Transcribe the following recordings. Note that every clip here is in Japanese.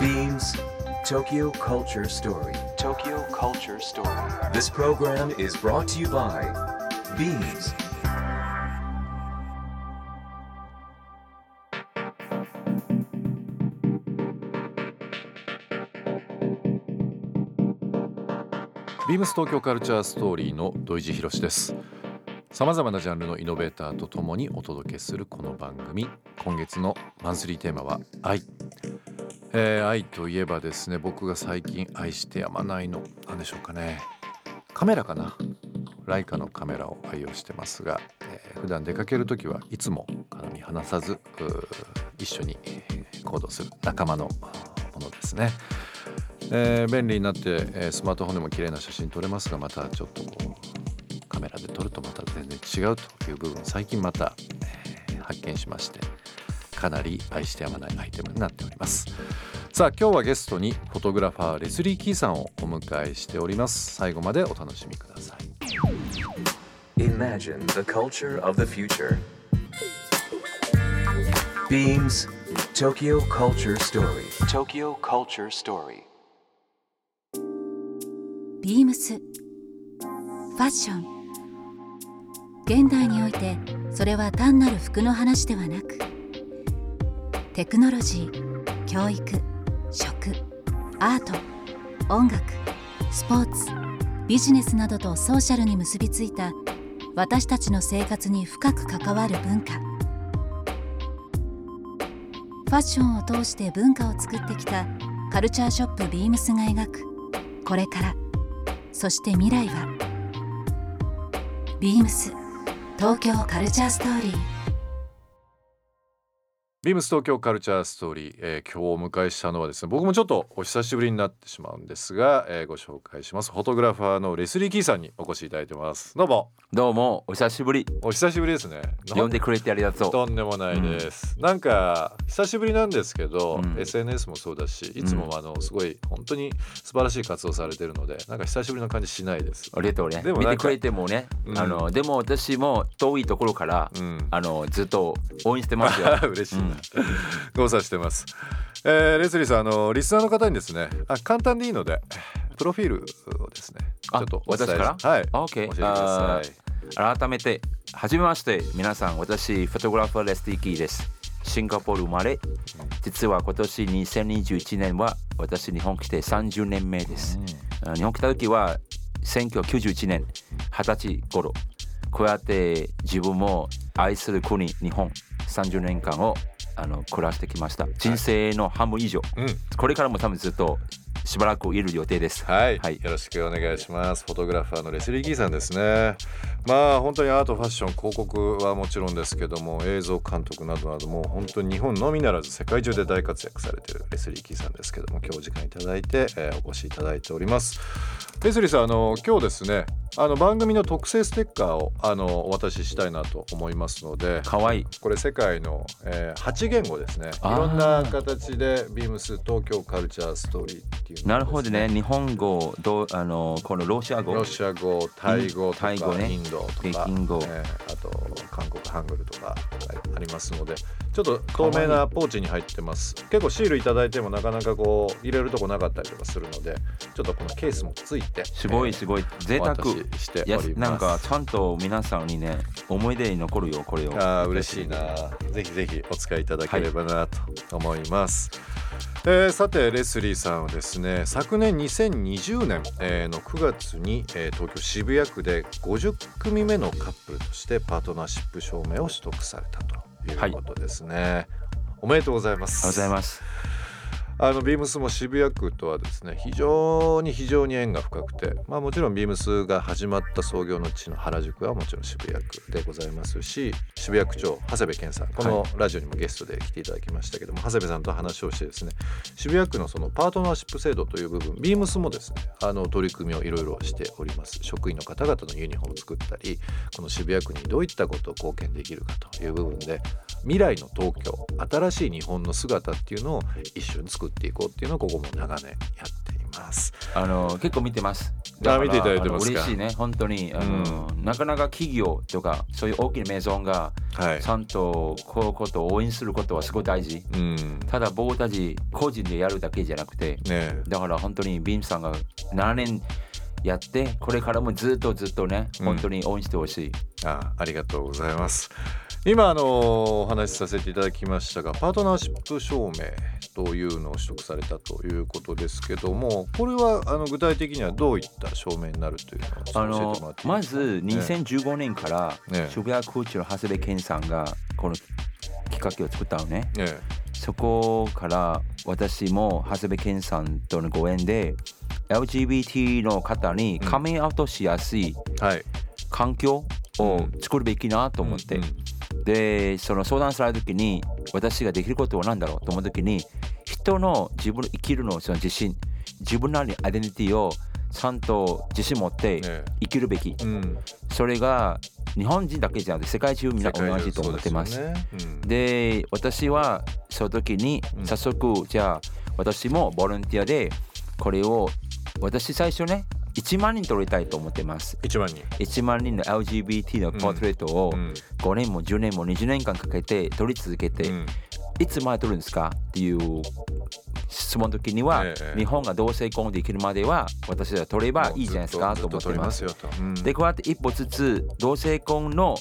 Beams Tokyo Culture Story. Tokyo Culture Story. This program is brought to you by Beams. ビームス東京カルチャーストーリーの土井地博ですさまざまなジャンルのイノベーターとともにお届けするこの番組。今月のマンスリーテーマは愛、えー愛といえばですね僕が最近愛してやまないの何でしょうかね。カメラかな。ライカのカメラを愛用してますが、えー普段出かける時はいつもから見離さず一緒に行動する仲間のものですね。えー便利になって、えースマートフォンでも綺麗な写真撮れますがまたちょっとこうメラで撮るとまた全然違うという部分最近また、えー発見しましてかなり愛してやまないアイテムになっておりますさあ今日はゲストにフォトグラファーレスリー・キーさんをお迎えしております最後までお楽しみください Imagine the culture of the future. Beams Tokyo Culture Story. Tokyo Culture Story. ビームスファッション現代においてそれは単なる服の話ではなくテクノロジー教育食アート音楽スポーツビジネスなどとソーシャルに結びついた私たちの生活に深く関わる文化。ファッションを通して文化を作ってきたカルチャーショップビームスが描く。これから。そして未来はビームス。東京カルチャーストーリー。ビームス東京カルチャーストーリー、えー今日お迎えしたのはですね僕もちょっとお久しぶりになってしまうんですが、えーご紹介します。フォトグラファーのレスリー・キーさんにお越しいただいてます。どうも。どうもお久しぶり。お久しぶりですね。呼んでくれてありがとう。とんでもないです、なんか久しぶりなんですけど、うん。SNS もそうだしいつもあのすごい本当に素晴らしい活動されてるのでなんか久しぶりな感じしないです。ありがとうね。でも見てくれてもね、うん。あのでも私も遠いところから、うん。あのずっと応援してますよ。嬉しい。な、ご無沙汰してます、えーレスリーさんあのリスナーの方にですねあ簡単でいいのでプロフィールをですねあちょっとお伝えから？はい。あ OK 教えてください。改めてはじめまして皆さん私フォトグラファーレスリー・キーです。シンガポール生まれ。実は今年2021年は私日本来て30年目です、あ日本来た時は1991年20歳頃。こうやって自分も愛する国日本30年間をあの暮らしてきました。人生の半分以上、うん。これからも多分ずっとしばらくいる予定ですはい、はいよろしくお願いします。フォトグラファーのレスリー・ギーさんですね。まあ本当にアート、ファッション、広告はもちろんですけども、映像監督などなども本当に日本のみならず世界中で大活躍されているレスリー・ギーさんですけども、今日お時間いただいて、えーお越しいただいております。レスリーさん、あの今日ですね、あの番組の特製ステッカーをあのお渡ししたいなと思いますので、かわいいこれ世界の、えー、8言語ですね。いろんな形でビームス東京カルチャーストーリーっていうなるほどね日本語どうあのこのロシア語ロシア語、タイ語とか、タイ語ねインドとか、北京語えーあと韓国ハングルとかありますので、ちょっと透明なポーチに入ってます。結構シールいただいてもなかなかこう入れるとこなかったりとかするので、ちょっとこのケースもついて、すごいすごい贅沢お渡ししております。なんかちゃんと皆さんにね思い出に残るよこれをあー嬉しいな。ぜひぜひお使いいただければなと思います。えーさてレスリーさんはですね昨年2020年、えーの9月に、えー東京渋谷区で50組目のカップルとしてパートナーシップ証明を取得されたということですね、おめでとうございます。ありがとうございますあのビームスも渋谷区とはですね非常に非常に縁が深くてまあもちろんビームスが始まった創業の地の原宿はもちろん渋谷区でございますし渋谷区長長谷部健さんこのラジオにもゲストで来ていただきましたけども、長谷部さんと話をしてですね渋谷区のそのパートナーシップ制度という部分ビームスもですねあの取り組みをいろいろしております。職員の方々のユニフォームを作ったりこの渋谷区にどういったことを貢献できるかという部分で未来の東京新しい日本の姿っていうのを一緒に作っていこうっていうのをここも長年やっていますあの結構見てます。あ見ていただいてます嬉しいね、本当に。あの、なかなか企業とか、そういう大きなメゾンが、はいちゃんとこういうことを応援することはすごい大事。うんただ僕たち個人でやるだけじゃなくて、ねだから本当にビームさんが7年やって、これからもずっとずっとね、うん本当に応援してほしい。あありがとうございます今あのお話しさせていただきましたがパートナーシップ証明というのを取得されたということですけどもこれはあの具体的にはどういった証明になるというのをあ教えてもらのっていいまですか？ず2015年からね渋谷空中の長谷部健さんがこの企画を作ったのね。ねそこから私も長谷部健さんとのご縁で LGBT の方にカミングアウトしやすいはい。環境を作るべきなと思って、うんでその相談された時に私ができることは何だろう？と思う時に人の自分の生きるのその自信自分なりのアイデンティティをちゃんと自信持ってね生きるべき、うん。それが日本人だけじゃなくて世界中みんな同じと思ってます。でねうん。で私はその時にうん。早速じゃあ私もボランティアでこれを私最初ね1万人撮りたいと思ってます。一番に、1万人の LGBT のポートレートをうん。5年も10年も20年間かけて撮り続けて、うん。いつまで撮るんですかっていう質問の時には、ええ。日本が同性婚できるまでは私は撮ればいいじゃないですかと思ってますと取りますよと、うん。でこうやって一歩ずつ同性婚の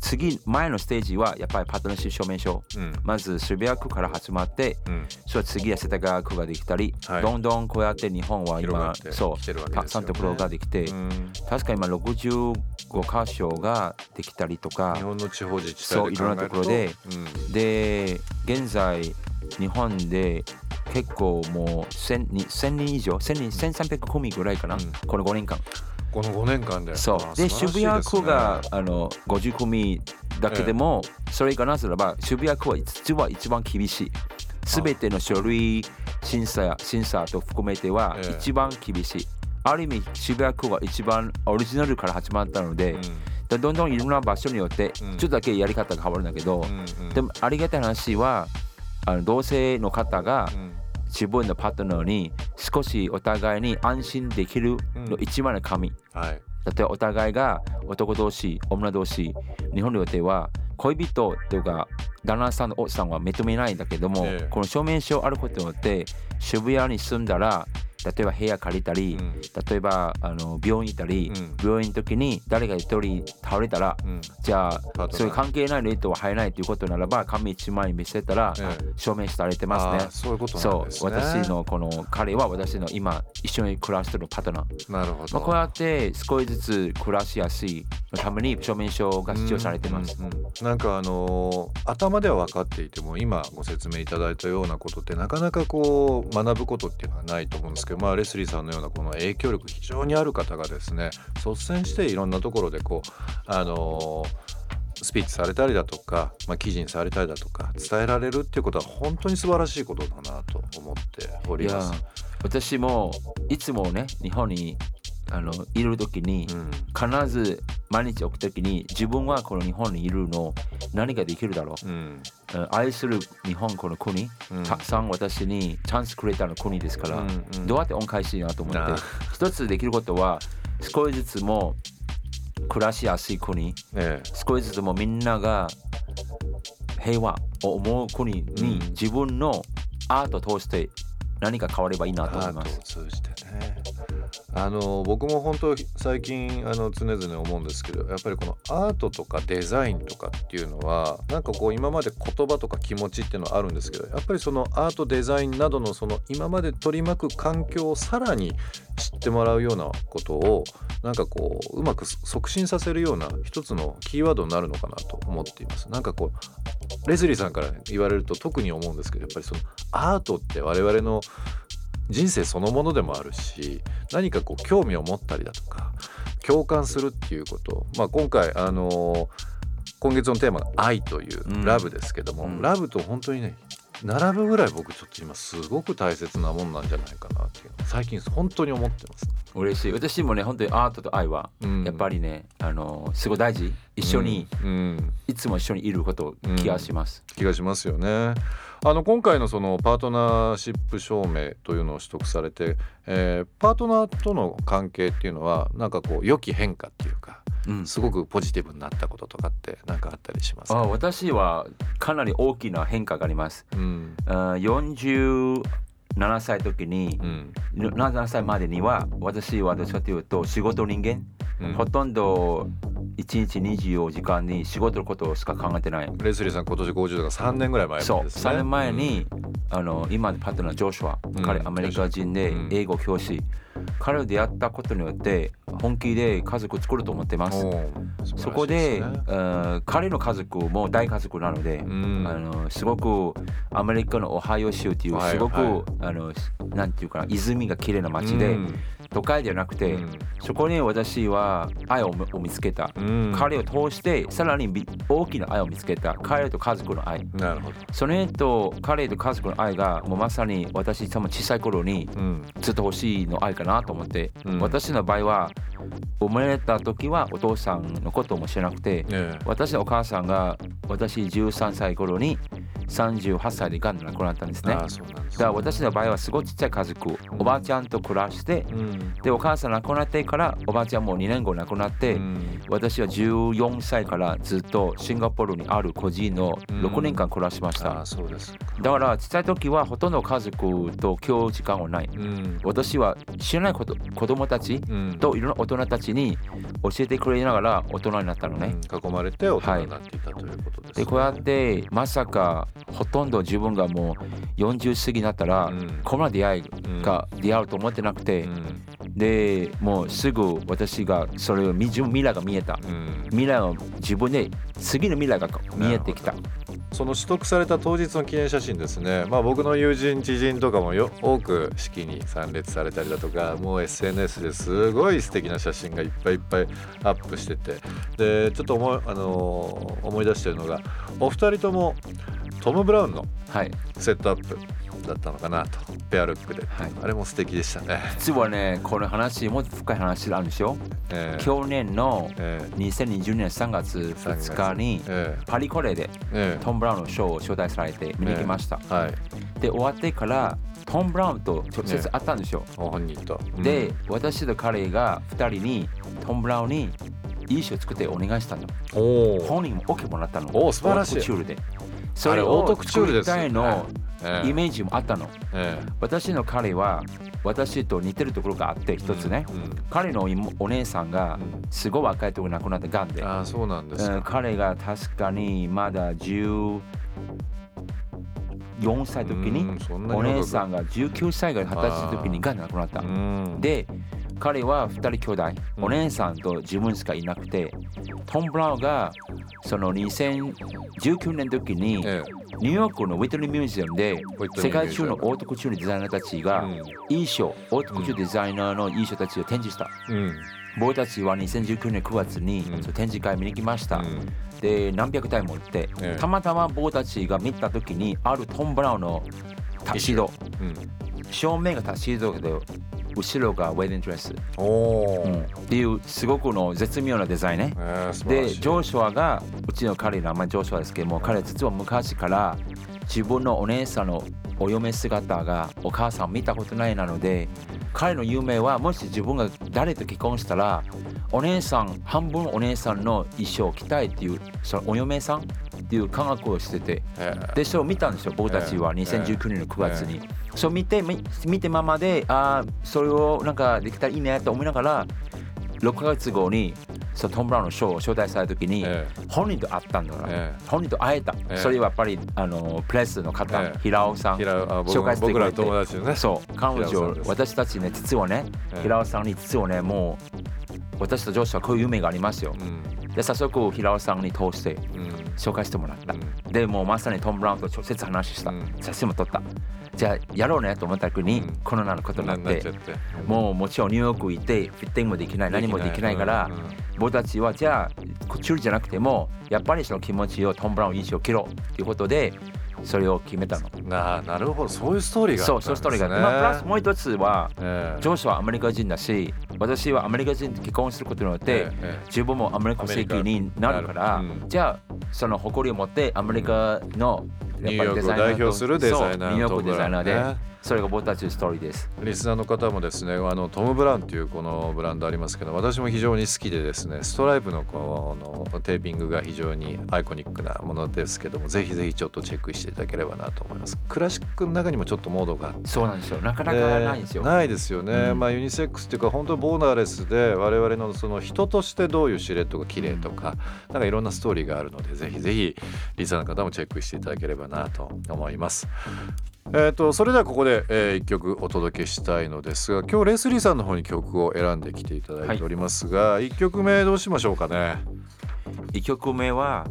次前のステージはやっぱりパートナーシップ証明書。うん。まず渋谷区から始まってうん。それ次は世田谷区ができたり、はい。どんどんこうやって日本は今そきてるわうね。たくさんところができて、うん。確か今65箇所ができたりとか日本の地方自治そう体で考えるいろんなところで。うん。で現在日本で結構もう 1000, 人1000人以上1000人1300組ぐらいかな、うん。この5年間この5年間で。そう。あで渋谷区があの50組だけでも、それがなぜならば渋谷区は実は一番厳しい。すべての書類審査や審査と含めてはええ。一番厳しい、ある意味渋谷区は一番オリジナルから始まったので、でどんどんいろんな場所によってちうん。ょっとだけやり方が変わるんだけど、うんうんうん。でもありがたい話はあの同性の方がうん自分のパートナーに少しお互いに安心できるの一番の神、はい。例えばお互いが男同士女同士日本においては恋人というか旦那さんの奥さんは認めないんだけども、ええ。この証明書あることによって渋谷に住んだら例えば部屋借りたり、うん。例えばあの病院行ったり、うん。病院の時に誰か一人倒れたらうん。じゃあそういう関係ないレートは入らないということならば紙一枚見せたら、ええ。証明されてますあねーそういうことなんそうですね。私のこの彼は私の今一緒に暮らしてるパートナー。なるほど、まあ、こうやって少しずつ暮らしやすいのために証明書が必要されてます。うんうんうんなんかあのー頭では分かっていても今ご説明いただいたようなことってなかなかこう学ぶことっていうのはないと思うんですけど、まあ、レスリーさんのようなこの影響力非常にある方がですね率先していろんなところでこうあのースピーチされたりだとか、まあ、記事にされたりだとか伝えられるっていうことは本当に素晴らしいことだなと思っております。私もいつもね日本にあのいる時にうん。必ず毎日起きた時に自分はこの日本にいるの何ができるだろう、うん。うん愛する日本この国、うん。たくさん私にチャンスくれたの国ですから、うんうん。どうやって恩返しいなと思ってあ一つできることは少しずつも暮らしやすい国ええ。少しずつもみんなが平和を思う国にうん。自分のアートを通して何か変わればいいなと思います。あの僕も本当最近あの常々思うんですけどやっぱりこのアートとかデザインとかっていうのはなんかこう今まで言葉とか気持ちっていうのはあるんですけどやっぱりそのアートデザインなどのその今まで取り巻く環境をさらに知ってもらうようなことをなんかこううまく促進させるような一つのキーワードになるのかなと思っています。なんかこうレズリーさんから言われると特に思うんですけどやっぱりそのアートって我々の人生そのものでもあるし何かこう興味を持ったりだとか共感するっていうこと、まあ、今回あのー今月のテーマが「愛」といううん。ラブですけども、うん。ラブと本当にね並ぶぐらい僕ちょっと今すごく大切なもんなんじゃないかなっていう最近本当に思ってます。嬉しい。私もね本当にアートと愛はうん。やっぱりね、あのすごい大事。一緒に、うん。いつも一緒にいること気がします、気がしますよね。あの今回のそのパートナーシップ証明というのを取得されて、えーパートナーとの関係っていうのはなんかこう良き変化っていうかうん。すごくポジティブになったこととかってなんかあったりしますか、あ私はかなり大きな変化があります。うん。あ47歳時に、うん。7歳までには私はどっちかというと仕事人間、うん。ほとんど1日24時間に仕事のことしか考えてない。レスリーさん今年50だから3年ぐらい前ですね。そう、3年前に、あの今のパートナージョシュア、うん。彼アメリカ人でうん。英語教師、彼を出会ったことによって本気で家族を作ると思ってます。おー素晴らしいそこで、彼の家族も大家族なので、うん。あのすごくアメリカのオハイオ州っていうはいすごく、はいあのなんていうかな泉が綺麗な街で、うん都会ではなくて、うん。そこに私は愛をを見つけた、うん。彼を通してさらにび大きな愛を見つけた。彼と家族の愛。なるほど。それと彼と家族の愛がもうまさに私多分小さい頃にうん。ずっと欲しいの愛かなと思って、うん。私の場合は生まれた時はお父さんのことも知らなくて、え私のお母さんが私13歳頃に38歳でがんで亡くなったんですね。だから私の場合はすごいちっちゃい家族、おばあちゃんと暮らして、うんでお母さん亡くなってからおばあちゃんも2年後亡くなって、うん。私は14歳からずっとシンガポールにある個人の6年間暮らしました。だからちっちゃい時はほとんど家族と共有時間はない。うん。私は知らないこと子供たちうん。といろんな大人たちに教えてくれながら大人になったのね。うん。囲まれて大人になっていたということですね。でこうやってまさかほとんど自分がもう40過ぎになったら、うん。こんな出会いが出会うと思ってなくて、うんでもうすぐ私がそれを未来が見えた。うん。未来を自分で次の未来が見えてきた。その取得された当日の記念写真ですね、まあ、僕の友人知人とかもよ多く式に参列されたりだとかもう SNS ですごい素敵な写真がいっぱいいっぱいアップしてて。でちょっと思い,、あのー思い出してるのがお二人ともトム・ブラウンのはい。セットアップだったのかなと。ペアルックで、はい。あれも素敵でしたね。実はねこの話もっと深い話があるんですよえー去年のえ2020年3月2日にーえ。パリコレでーえ。ートム・ブラウンのショーを招待されて見に来ました、はい。で終わってからトム・ブラウンと直接会ったんですよ、ご本人と。うん。で、私と彼が2人にトム・ブラウンにいい衣装作ってお願いしたの。本人も OK もらったの。おー素晴らしい。チュールでそあれれをオートクチュールですよね。作りたいのえーイメージもあったの。え私の彼は私と似てるところがあって一つね、うんうん。彼の妹お姉さんがうん。すごい若いところ亡くなったがんで、ああそうなんですうんか。彼が確かにまだ14歳の時にお姉さんが19歳が20歳の時にがんで亡くなった。うん。で彼は2人兄弟。うん。お姉さんと自分しかいなくてトム・ブラウンがその2019年の時にえニューヨークのウィトニーミュージアムで世界中のオートクチュールデザイナーたちえが衣装オートクチュールデザイナーの衣装たちを展示した。僕たちは2019年9月に展示会見に来ました、うん。で何百体も売って、ええ。たまたま僕たちが見た時にあるトム・ブラウンのタキシードうん。正面がタキシードで後ろがウェディングドレス、うん。っていうすごくの絶妙なデザインね。えーでジョーシュアがうちの彼の名前ジョーシュアですけども彼実は昔から自分のお姉さんのお嫁姿がお母さん見たことないなので彼の夢はもし自分が誰と結婚したらお姉さん半分お姉さんの衣装を着たいっていうそのお嫁さんっていう科学をしてて。えーでそれを見たんですよ僕たちはええ。2019年の9月に、そう見てみ見てままでああそれをなんかできたらいいねと思いながら6ヶ月後にそうトム・ブラウンのショーを招待された時に、え本人と会ったんだから、え本人と会えた、ええ。それはやっぱりあのプレスの方、ええ。平尾さん紹介してくれて。僕らの友達のね。そう。彼女私たちね実はね、ええ。平尾さんに実はねもう私と上司はこういう夢がありますよ、うんで早速平尾さんに通してうん。紹介してもらった、うん。でもうまさにトム・ブラウンと直接話した、うん。写真も撮った。じゃあやろうねと思った時に、うん。コロナのことになってもうもちろんニューヨーク行ってフィッティングもできない。何もできないから、僕たちはじゃあコチュールじゃなくてもやっぱりその気持ちをトム・ブラウン印象を切ろうということでそれを決めたの。ななるほど。そういうストーリーがあそう、ったんですね。そういうストーリーがまあ、プラスもう一つは、ええ。ジョシュはアメリカ人だし、私はアメリカ人と結婚することによって、ええ自分もアメリカ籍になるから、じゃあその誇りを持ってアメリカのニューヨークを代表するデザイナーニューヨークデザイナーで、ねそれが僕たちのストーリーです。リスナーの方もですねあのトム・ブラウンというこのブランドありますけど私も非常に好きでですねストライプのこのテーピングが非常にアイコニックなものですけどもぜひぜひちょっとチェックしていただければなと思いますクラシックの中にもちょっとモードがあってそうなんですよ。なかなでかないんですよ。ないですよね、うんまあユニセックスっていうか本当にボーダーレスで我々のその人としてどういうシルエットが綺麗とか、なんかいろんなストーリーがあるのでぜひぜひリサの方もチェックしていただければなと思います。えー、とそれではここで、え1曲お届けしたいのですが今日レスリーさんの方に曲を選んできていただいておりますが、1曲目どうしましょうかね？1曲目は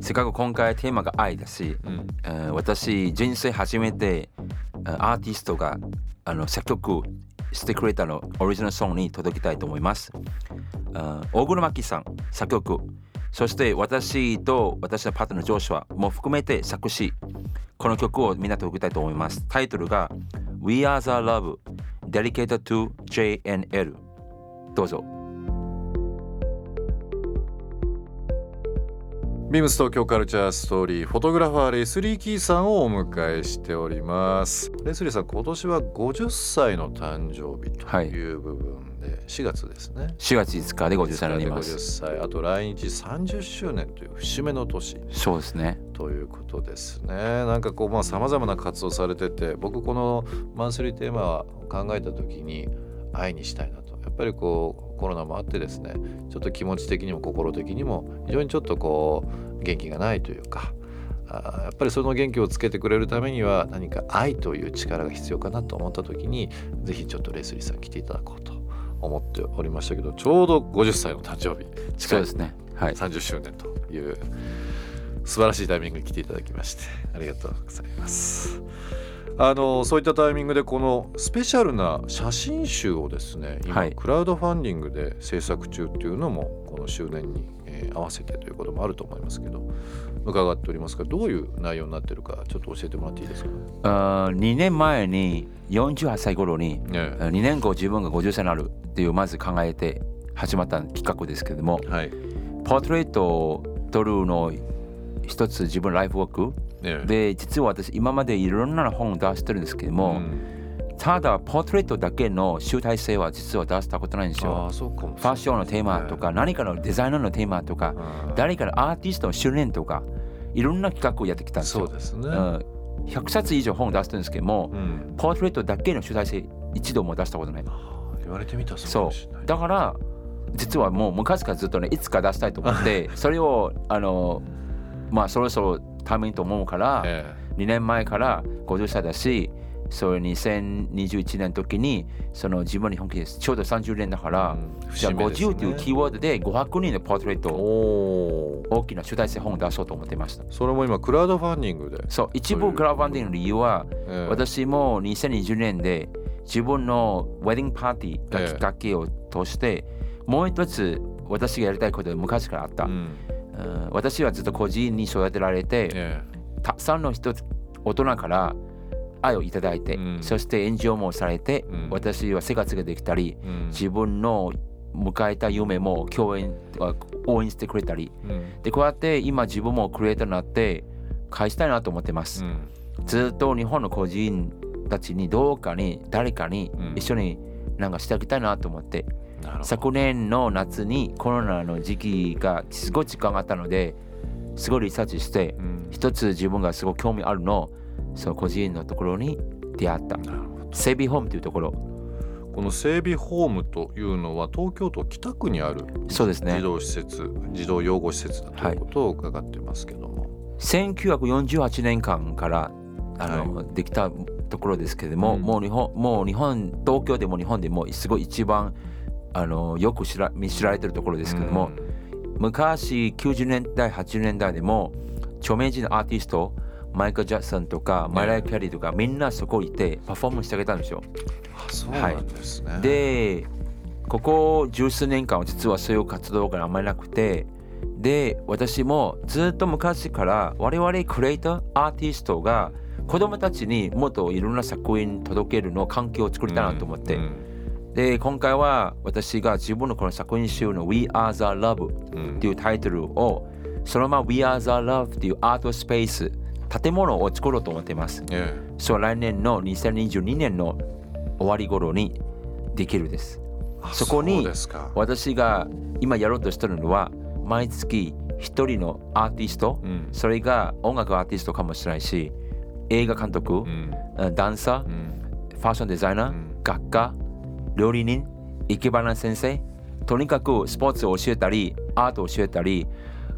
せっかく今回テーマが愛だし、うんえー私人生初めてえーアーティストがあの作曲してくれたのオリジナルソングに届きたいと思います。大黒摩季さん作曲そして私と私のパートナージョシュアも含めて作詞この曲をみんなと届きたいと思います。タイトルが We Are the Love Dedicated to JNL どうぞ。ビームス東京カルチャーストーリーフォトグラファーレスリー・キーさんをお迎えしておりますレスリーさん今年は50歳の誕生日という部分で、4月ですね4月5日で50歳になります。50歳あと来日30周年という節目の年そうですね。ということですねなんかこうまあさまざまな活動されてて僕このマンスリーテーマを考えた時に愛にしたいなとやっぱりこうコロナもあってですねちょっと気持ち的にも心的にも非常にちょっとこう元気がないというかあーやっぱりその元気をつけてくれるためには何か愛という力が必要かなと思った時にぜひちょっとレスリーさん来ていただこうと思っておりましたけどちょうど50歳の誕生日近いですね。はい。30周年という素晴らしいタイミングに来ていただきましてありがとうございます。あのそういったタイミングでこのスペシャルな写真集をですね今、はい。クラウドファンディングで制作中っていうのもこの周年に、えー合わせてということもあると思いますけど伺っておりますがどういう内容になってるかちょっと教えてもらっていいですか、あー2年前に48歳頃にね2年後自分が50歳になるっていうまず考えて始まった企画ですけれどもはい。ポートレートを撮るの一つ自分ライフワーク。ねで実は私今までいろんな本を出してるんですけども、ん。ただポートレートだけの集大成は実は出したことないんですあよファッションのテーマとか何かのデザイナーのテーマとかうん。誰かのアーティストの周年とかいろんな企画をやってきたんですよ。そうですね、うん。100冊以上本を出してるんですけども、うん。ポートレートだけの集大成一度も出したことない。言われてみたらそうだから実はもう昔からずっとねいつか出したいと思って それをあのまあそろそろタイミングと思うからえ2年前から50歳だしそれ2021年の時にその自分に本気です。ちょうど30年だかえら、うんじゃあ節目ですね。50というキーワードで500人のポートレートを大きな集大成本を出そうと思ってました。それも今クラウドファンディングで、そう一部クラウドファンディングの理由はええ。私も2020年で自分のウェディングパーティーがきっかけを通して、もう一つ私がやりたいことが昔からあった、うんうん私はずっと個人に育てられて、えたくさんの人大人から愛をいただいて、うん。そして炎上もされて、うん。私は生活ができたりえうん。自分の迎えた夢も共演あ応援してくれたりうん。でこうやって今自分もクリエイターになって返したいなと思ってます、うん。ずっと日本の個人たちにどうかに誰かにうん。一緒になんかしてあげたいなと思って、昨年の夏にコロナの時期がすごい時間があったのですごいリサーチしてうん。一つ自分がすごい興味あるのその個人のところに出会った。整備ホームというところ。この整備ホームというのは東京都北区にあるそうですね。児童施設児童養護施設だということを伺ってますけども、1948年間からあの、できたところですけれども、うん。もう日本もう日本東京でも日本でもすごい一番あのよく知ら見知られてるところですけども、昔90年代80年代でも著名人のアーティストマイケル・ジャクソンとかマイライ・キャリーとかみんなそこ行ってパフォーマンスしてあげたんですよ。あそうなんですね、でここ十数年間は実はそういう活動があんまりなくてで私もずっと昔から我々クリエイターアーティストが子供たちにもっといろんな作品届けるの環境を作りたいなと思って、うんで今回は私が自分のこの作品集の We Are the Love うん。っていうタイトルをそのまま We Are the Love っていうアートスペース建物を作ろうと思っています。えそう来年の2022年の終わり頃にできるです。そこに私が今やろうとしてるのは毎月一人のアーティストうん。それが音楽アーティストかもしれないし映画監督うん。ダンサーうん。ファッションデザイナー、うん。学科料理人生け花先生とにかくスポーツを教えたりアートを教えたり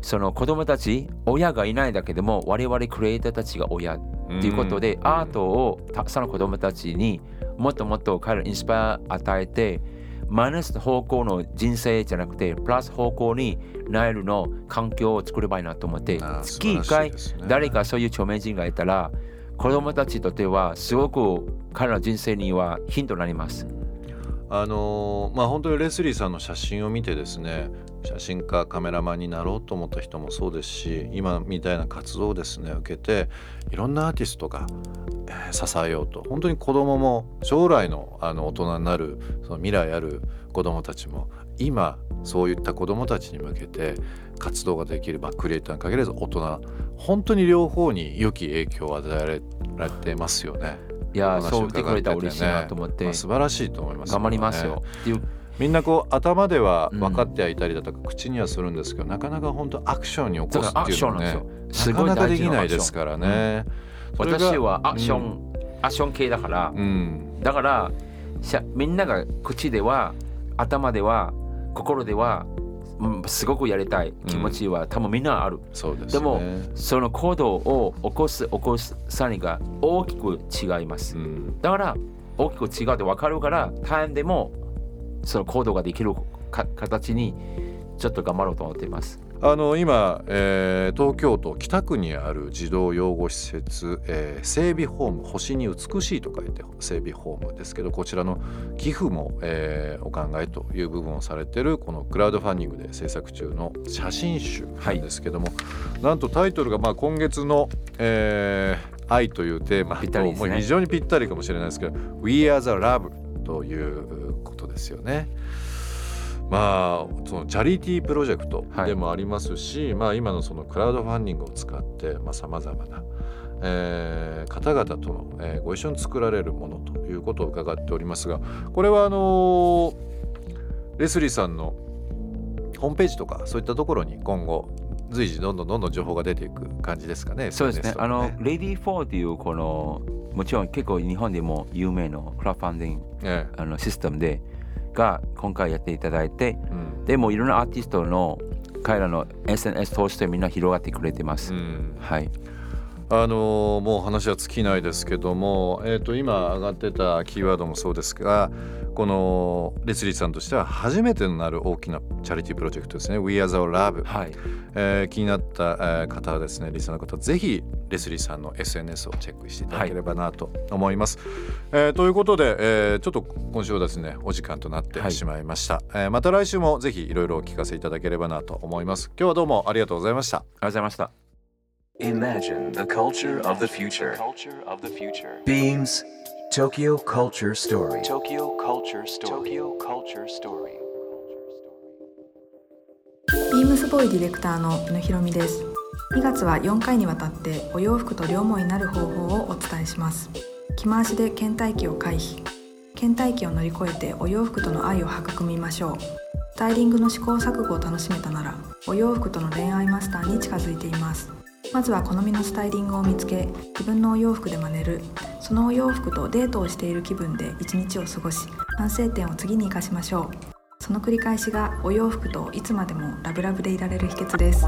その子供たち親がいないだけでも我々クリエイターたちが親っていうことで、うんアートをたくさんの子供たちにもっともっと彼らにインスパイア与えてマイナスの方向の人生じゃなくてプラス方向になえるの環境を作ればいいなと思って月1素晴らし回誰かそういう著名人がいたら子供たちにとってはすごく彼らの人生にはヒントになります。あのーまあ本当にレスリーさんの写真を見てですね写真家カメラマンになろうと思った人もそうですし今みたいな活動をですね受けていろんなアーティストが、えー支えようと本当に子供も将来のあの大人になるその未来ある子供たちも今そういった子供たちに向けて活動ができるバッククリエイターに限らず大人本当に両方に良き影響を与えられてますよね。いやそう言ってくれたら伺嬉しいなと思って、まあ、素晴らしいと思います、頑張りますよ。っていうみんなこう頭ではうん。分かってはいたりだとか、口にはするんですけどなかなか本当アクションに起こすっていうのはねなかなかできなないですからね。それが私はアクション、アクション系だから、うん、だからしゃみんなが口では頭では心では、うん、すごくやりたい気持ちは、多分みんなある。そうですね。でもその行動を起こす起こさにが大きく違います。うん、だから大きく違うって分かるからタイムでもその行動ができるか形にちょっと頑張ろうと思っています。あの今、えー東京都北区にある児童養護施設、えー整備ホーム星に美しいと書いて整備ホームですけどこちらの寄付も、えーお考えという部分をされてるこのクラウドファンディングで制作中の写真集なんですけども、なんとタイトルがまあ今月の、えー愛というテーマとねもう非常にぴったりかもしれないですけど「We are the love」ということですよね。まあそのチャリティープロジェクトでもありますし、まあ今のそのクラウドファンディングを使ってさまざ、まな、えー方々との、えーご一緒に作られるものということを伺っておりますがこれはあのーレスリーさんのホームページとかそういったところに今後随時どんどんどんどん情報が出ていく感じですかね。そうですね。かあの、レディー・フォーというこのもちろん結構日本でも有名なクラウドファンディングえ。あのシステムでが今回やっていただいてえうんでもいろんなアーティストの彼らの SNS 通してみんな広がってくれてます。うんはい。あのーもう話は尽きないですけども、えー、と今上がってたキーワードもそうですがこのレスリーさんとしては初めてとなる大きなチャリティープロジェクトですね We Are the Love、はい。えー気になった、えー方はですねリスナーの方ぜひレスリーさんの SNS をチェックしていただければなと思います。えーということで、えーちょっと今週はですねお時間となってはいしまいました、えーまた来週もぜひいろいろお聞かせいただければなと思います。今日はどうもありがとうございました。ありがとうございました。Imagine the culture of the future. Culture of the future. Beams Tokyo Culture Story. Tokyo Culture Story. Tokyo Culture Story. ビームスボーイディレクターの井野ひろみです2月は4回にわたってお洋服と両思いになる方法をお伝えします。着回しで倦怠期を回避。倦怠期を乗り越えてお洋服との愛を育みましょう。スタイリングの試行錯誤を楽しめたならお洋服との恋愛マスターに近づいています。まずは好みのスタイリングを見つけ自分のお洋服で真似る。そのお洋服とデートをしている気分で一日を過ごし反省点を次に生かしましょう。その繰り返しがお洋服といつまでもラブラブでいられる秘訣です。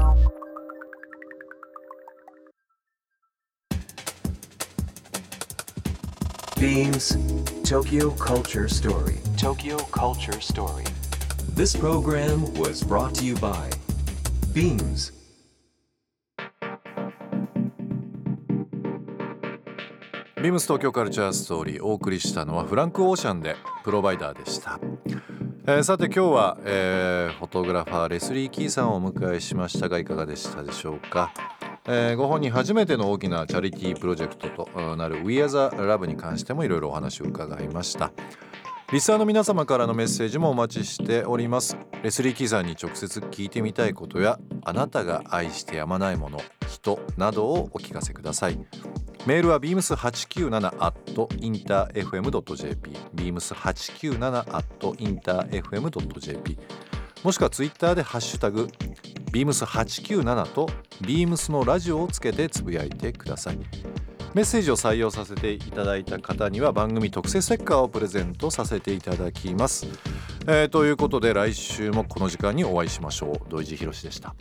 Beams Tokyo Culture Story. Tokyo Culture Story. This program was brought to you by Beams. ビームス東京カルチャーストーリーお送りしたのはフランク・オーシャンでプロバイダーでしたえーさて今日は、えーフォトグラファーレスリー・キーさんをお迎えしましたがいかがでしたでしょうか、えーご本人初めての大きなチャリティープロジェクトとなる We Are the Love に関してもいろいろお話を伺いました。リスナーの皆様からのメッセージもお待ちしております。レスリー・キーさんに直接聞いてみたいことやあなたが愛してやまないもの人などをお聞かせください。メールは beams897-interfm.jp beams897-interfm.jp もしくはツイッターでハッシュタグ beams897 と beams のラジオをつけてつぶやいてください。メッセージを採用させていただいた方には番組特製ステッカーをプレゼントさせていただきます、えーということで来週もこの時間にお会いしましょう。土井地博でした。